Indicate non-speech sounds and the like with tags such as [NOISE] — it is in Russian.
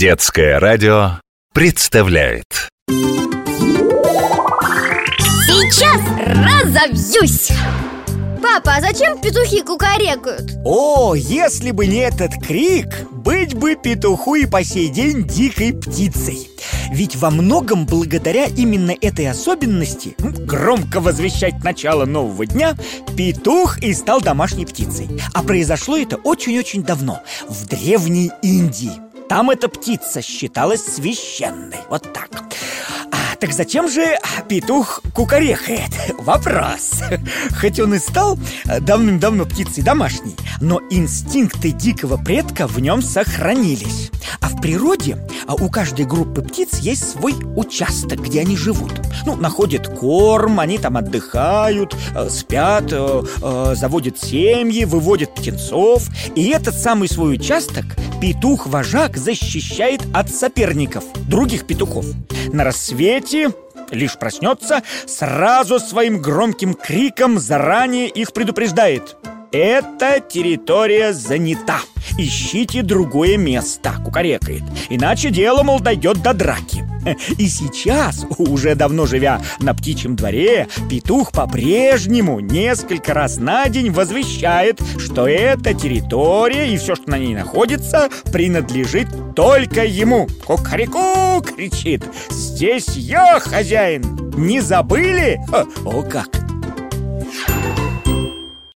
Детское радио представляет Сейчас разовьюсь! Папа, а зачем петухи кукарекают? О, если бы не этот крик, быть бы петуху и по сей день дикой птицей Ведь во многом благодаря именно этой особенности ну, Громко возвещать начало нового дня Петух и стал домашней птицей А произошло это очень-очень давно В Древней Индии Там эта птица считалась священной. Вот так так зачем же петух кукарекает? [LAUGHS] Вопрос. Хоть он и стал давным-давно птицей домашней Но инстинкты дикого предка в нем сохранились. А в природе а у каждой группы птиц есть свой участок, где они живут. Ну, находят корм, они там отдыхают, спят, заводят семьи, выводят птенцов. И этот самый свой участок петух-вожак защищает от соперников, других петухов На рассвете лишь проснется, сразу своим громким криком заранее их предупреждает эта территория занята. Ищите другое место, кукарекает. Иначе дело, мол, дойдет до драки. И сейчас, уже давно живя на птичьем дворе, петух по-прежнему несколько раз на день возвещает, что эта территория и все, что на ней находится, принадлежит только ему. Кукареку кричит. Здесь я хозяин. Не забыли? О, как!